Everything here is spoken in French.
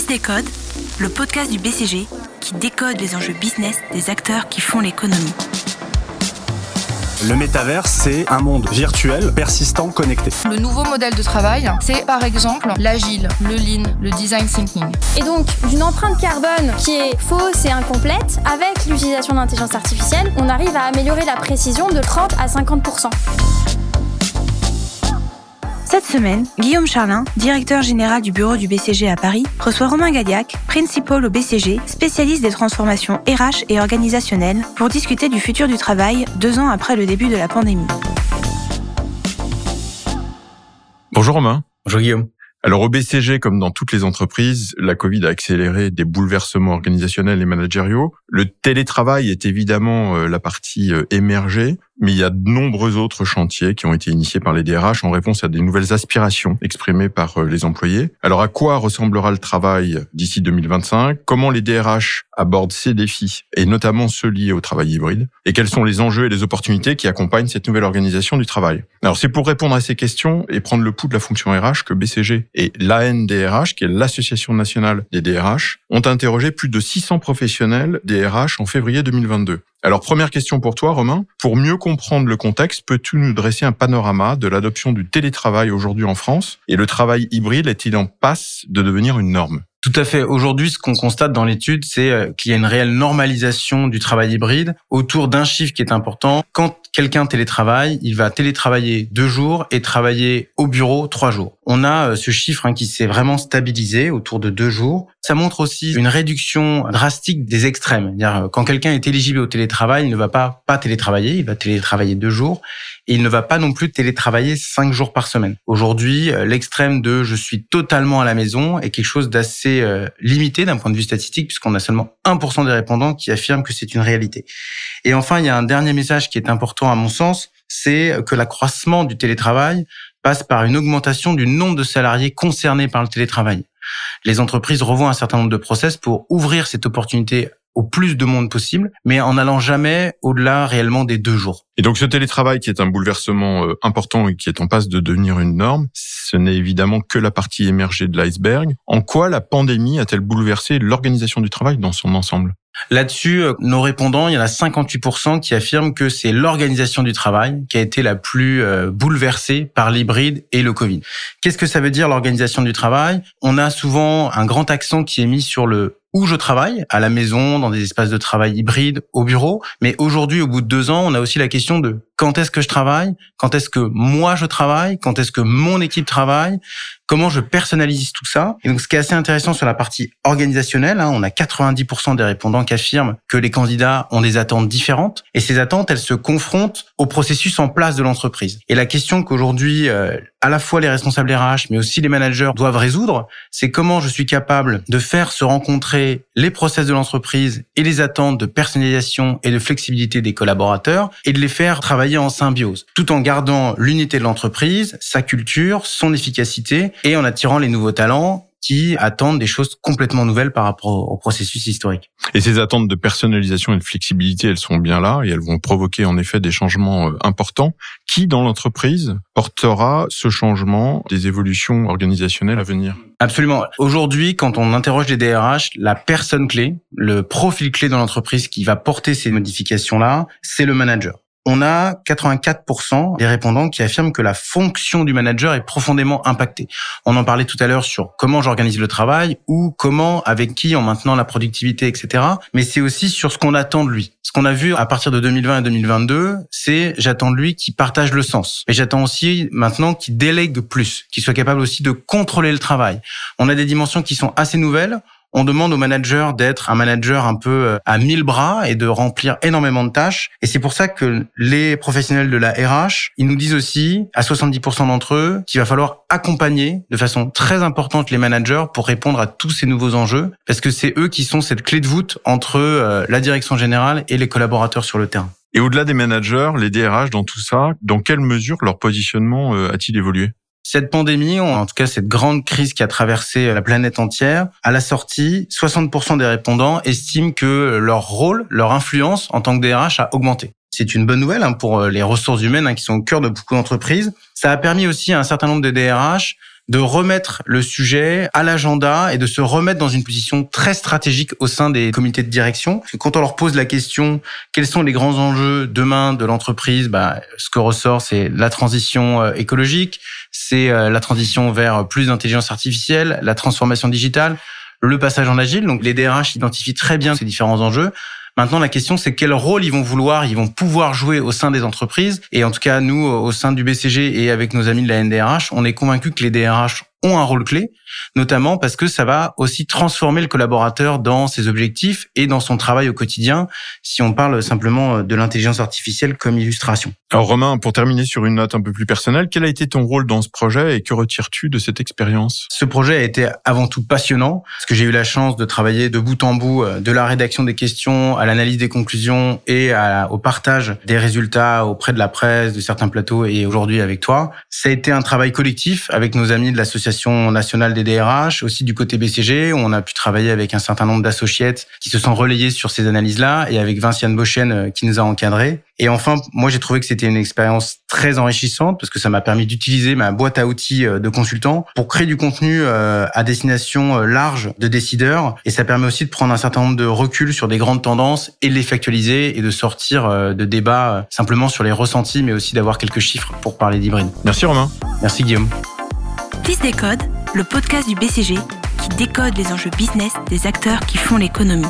Décode, le podcast du BCG qui décode les enjeux business des acteurs qui font l'économie. Le métavers, c'est un monde virtuel, persistant, connecté. Le nouveau modèle de travail, c'est par exemple l'agile, le lean, le design thinking. Et donc, d'une empreinte carbone qui est fausse et incomplète, avec l'utilisation d'intelligence artificielle, on arrive à améliorer la précision de 30 à 50 Cette semaine, Guillaume Charlin, directeur général du bureau du BCG à Paris, reçoit Romain Gadiac, principal au BCG, spécialiste des transformations RH et organisationnelles, pour discuter du futur du travail deux ans après le début de la pandémie. Bonjour Romain. Bonjour Guillaume. Alors au BCG, comme dans toutes les entreprises, la Covid a accéléré des bouleversements organisationnels et managériaux. Le télétravail est évidemment euh, la partie euh, émergée, mais il y a de nombreux autres chantiers qui ont été initiés par les DRH en réponse à des nouvelles aspirations exprimées par euh, les employés. Alors à quoi ressemblera le travail d'ici 2025 Comment les DRH abordent ces défis, et notamment ceux liés au travail hybride? Et quels sont les enjeux et les opportunités qui accompagnent cette nouvelle organisation du travail? Alors c'est pour répondre à ces questions et prendre le pouls de la fonction RH que BCG et l'ANDRH, qui est l'Association nationale des DRH, ont interrogé plus de 600 professionnels DRH en février 2022. Alors première question pour toi Romain, pour mieux comprendre le contexte, peux-tu nous dresser un panorama de l'adoption du télétravail aujourd'hui en France? Et le travail hybride est-il en passe de devenir une norme? Tout à fait. Aujourd'hui, ce qu'on constate dans l'étude, c'est euh, qu'il y a une réelle normalisation du travail hybride autour d'un chiffre qui est important. Quand quelqu'un télétravaille, il va télétravailler deux jours et travailler au bureau trois jours. On a euh, ce chiffre hein, qui s'est vraiment stabilisé autour de deux jours. Ça montre aussi une réduction drastique des extrêmes. -dire, quand quelqu'un est éligible au télétravail, il ne va pas pas télétravailler, il va télétravailler deux jours il ne va pas non plus télétravailler cinq jours par semaine. Aujourd'hui, euh, l'extrême de je suis totalement à la maison est quelque chose d'assez euh, limité d'un point de vue statistique puisqu'on a seulement 1% des répondants qui affirment que c'est une réalité. Et enfin, il y a un dernier message qui est important à mon sens, c'est que l'accroissement du télétravail passe par une augmentation du nombre de salariés concernés par le télétravail. Les entreprises revoient un certain nombre de process pour ouvrir cette opportunité au plus de monde possible, mais en allant jamais au-delà réellement des deux jours. Et donc ce télétravail qui est un bouleversement euh, important et qui est en passe de devenir une norme, ce n'est évidemment que la partie émergée de l'iceberg. En quoi la pandémie a-t-elle bouleversé l'organisation du travail dans son ensemble? Là-dessus, euh, nos répondants, il y en a 58% qui affirment que c'est l'organisation du travail qui a été la plus euh, bouleversée par l'hybride et le Covid. Qu'est-ce que ça veut dire l'organisation du travail? On a souvent un grand accent qui est mis sur le où je travaille, à la maison, dans des espaces de travail hybrides, au bureau. Mais aujourd'hui, au bout de deux ans, on a aussi la question de quand est-ce que je travaille, quand est-ce que moi je travaille, quand est-ce que mon équipe travaille, comment je personnalise tout ça. Et donc, ce qui est assez intéressant sur la partie organisationnelle, hein, on a 90% des répondants qui affirment que les candidats ont des attentes différentes. Et ces attentes, elles se confrontent au processus en place de l'entreprise. Et la question qu'aujourd'hui, euh, à la fois les responsables RH, mais aussi les managers doivent résoudre, c'est comment je suis capable de faire se rencontrer les process de l'entreprise et les attentes de personnalisation et de flexibilité des collaborateurs et de les faire travailler en symbiose, tout en gardant l'unité de l'entreprise, sa culture, son efficacité et en attirant les nouveaux talents qui attendent des choses complètement nouvelles par rapport au processus historique. Et ces attentes de personnalisation et de flexibilité, elles sont bien là et elles vont provoquer en effet des changements euh, importants. Qui dans l'entreprise portera ce changement des évolutions organisationnelles à venir? Absolument. Aujourd'hui, quand on interroge les DRH, la personne clé, le profil clé dans l'entreprise qui va porter ces modifications-là, c'est le manager on a 84% des répondants qui affirment que la fonction du manager est profondément impactée. On en parlait tout à l'heure sur comment j'organise le travail ou comment, avec qui, en maintenant la productivité, etc. Mais c'est aussi sur ce qu'on attend de lui. Ce qu'on a vu à partir de 2020 et 2022, c'est j'attends de lui qu'il partage le sens. Mais j'attends aussi maintenant qu'il délègue plus, qu'il soit capable aussi de contrôler le travail. On a des dimensions qui sont assez nouvelles on demande au manager d'être un manager un peu euh, à mille bras et de remplir énormément de tâches. Et c'est pour ça que les professionnels de la RH, ils nous disent aussi, à 70% d'entre eux, qu'il va falloir accompagner de façon très importante les managers pour répondre à tous ces nouveaux enjeux, parce que c'est eux qui sont cette clé de voûte entre euh, la direction générale et les collaborateurs sur le terrain. Et au-delà des managers, les DRH dans tout ça, dans quelle mesure leur positionnement euh, a-t-il évolué? Cette pandémie, en tout cas cette grande crise qui a traversé la planète entière, à la sortie, 60% des répondants estiment que leur rôle, leur influence en tant que DRH a augmenté. C'est une bonne nouvelle hein, pour euh, les ressources humaines hein, qui sont au cœur de beaucoup d'entreprises. Ça a permis aussi à un certain nombre de DRH de remettre le sujet à l'agenda et de se remettre dans une position très stratégique au sein des comités de direction. Quand on leur pose la question, quels sont les grands enjeux demain de l'entreprise, bah, ce que ressort, c'est la transition euh, écologique, c'est euh, la transition vers plus d'intelligence artificielle, la transformation digitale, le passage en agile. Donc les DRH identifient très bien ces différents enjeux. Maintenant, la question, c'est quel rôle ils vont vouloir, ils vont pouvoir jouer au sein des entreprises. Et en tout cas, nous, au sein du BCG et avec nos amis de la NDRH, on est convaincus que les DRH ont un rôle clé, notamment parce que ça va aussi transformer le collaborateur dans ses objectifs et dans son travail au quotidien, si on parle simplement de l'intelligence artificielle comme illustration. Alors Romain, pour terminer sur une note un peu plus personnelle, quel a été ton rôle dans ce projet et que retires-tu de cette expérience? Ce projet a été avant tout passionnant, parce que j'ai eu la chance de travailler de bout en bout, euh, de la rédaction des questions à l'analyse des conclusions et au partage des résultats auprès de la presse, de certains plateaux et aujourd'hui avec toi. Ça a été un travail collectif avec nos amis de l'association nationale des DRH, aussi du côté BCG, où on a pu travailler avec un certain nombre d'associates qui se sont relayés sur ces analyses-là, et avec Vinciane Bochen euh, qui nous a encadrés. Et enfin, moi, j'ai trouvé que c'était une expérience très enrichissante parce que ça m'a permis d'utiliser ma boîte à outils euh, de consultant pour créer du contenu euh, à destination large de décideurs. Et ça permet aussi de prendre un certain nombre de reculs sur des grandes tendances et de les factualiser et de sortir de débats simplement sur les ressentis, mais aussi d'avoir quelques chiffres pour parler d'hybride. Merci Romain. Merci Guillaume. Fils Décode, le podcast du BCG qui décode les enjeux business des acteurs qui font l'économie.